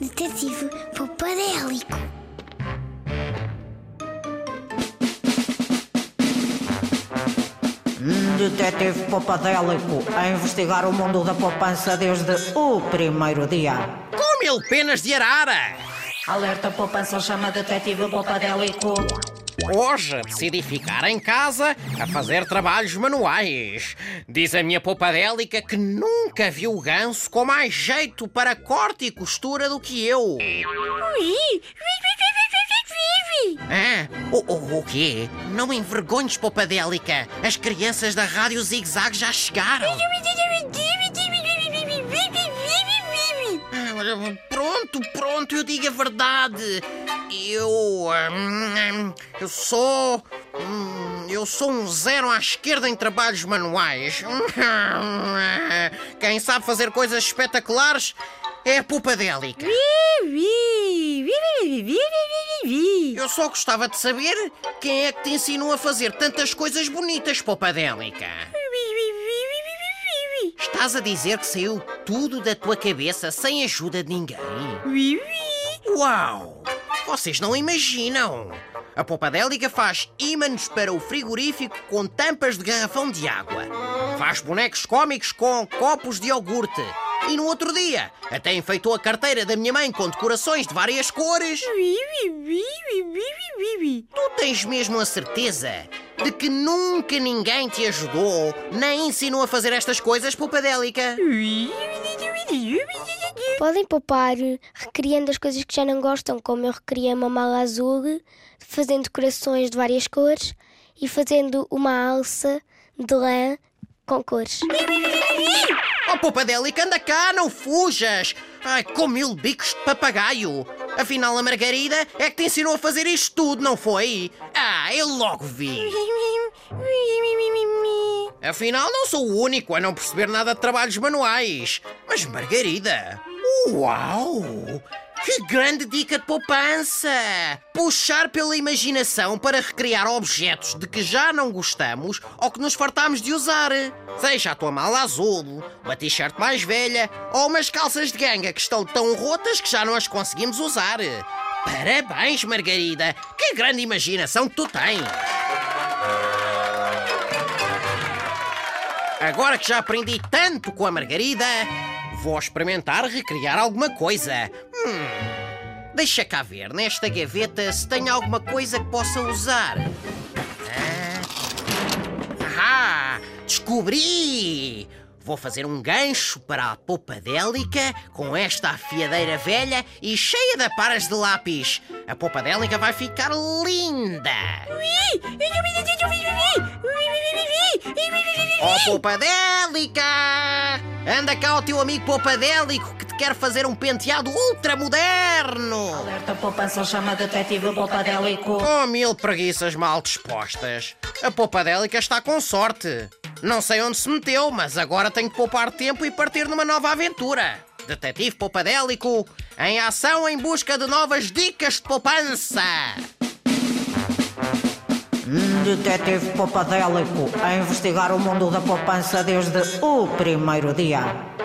Detetive Popadélico. Detetive Popadélico a investigar o mundo da poupança desde o primeiro dia. Com mil penas de arara! Alerta poupança chama Detetive Popadélico. Hoje decidi ficar em casa a fazer trabalhos manuais. Diz a minha poupadélica que nunca viu ganso com mais jeito para corte e costura do que eu. Ah, o, o, o quê? Não envergonhes, poupadélica. As crianças da Rádio Zig Zag já chegaram. Pronto, pronto, eu digo a verdade. Eu. hum, eu sou. hum, Eu sou um zero à esquerda em trabalhos manuais. Quem sabe fazer coisas espetaculares é a poupadélica. Eu só gostava de saber quem é que te ensinou a fazer tantas coisas bonitas, poupadélica. Estás a dizer que saiu tudo da tua cabeça sem ajuda de ninguém? Uau! Vocês não imaginam! A Poupadélica faz ímãs para o frigorífico com tampas de garrafão de água. Faz bonecos cómicos com copos de iogurte. E no outro dia, até enfeitou a carteira da minha mãe com decorações de várias cores. Tu tens mesmo a certeza de que nunca ninguém te ajudou nem ensinou a fazer estas coisas, Poupadélica? Podem poupar recriando as coisas que já não gostam, como eu recriei uma mala azul, fazendo decorações de várias cores e fazendo uma alça de lã com cores. Oh, Poupadélica, anda cá, não fujas! Ai, com mil bicos de papagaio! Afinal, a Margarida é que te ensinou a fazer isto tudo, não foi? Ah, eu logo vi! Afinal, não sou o único a não perceber nada de trabalhos manuais. Mas, Margarida, uau! Que grande dica de poupança! Puxar pela imaginação para recriar objetos de que já não gostamos ou que nos fartamos de usar. Seja a tua mala azul, uma t-shirt mais velha ou umas calças de ganga que estão tão rotas que já não as conseguimos usar. Parabéns, Margarida! Que grande imaginação que tu tens! Agora que já aprendi tanto com a Margarida, vou experimentar recriar alguma coisa. Hum, deixa cá ver nesta gaveta se tem alguma coisa que possa usar. Ah, Ahá! Descobri! Vou fazer um gancho para a poupadélica com esta afiadeira velha e cheia de paras de lápis. A poupadélica vai ficar linda! Oh, Poupadélica! Anda cá o teu amigo Poupadélico que te quer fazer um penteado ultramoderno! Alerta poupança chama Detetive Popadélico. Oh, mil preguiças mal dispostas! A Poupadélica está com sorte! Não sei onde se meteu, mas agora tenho que poupar tempo e partir numa nova aventura! Detetive Poupadélico, em ação em busca de novas dicas de poupança! Detetive Popadélico a investigar o mundo da poupança desde o primeiro dia.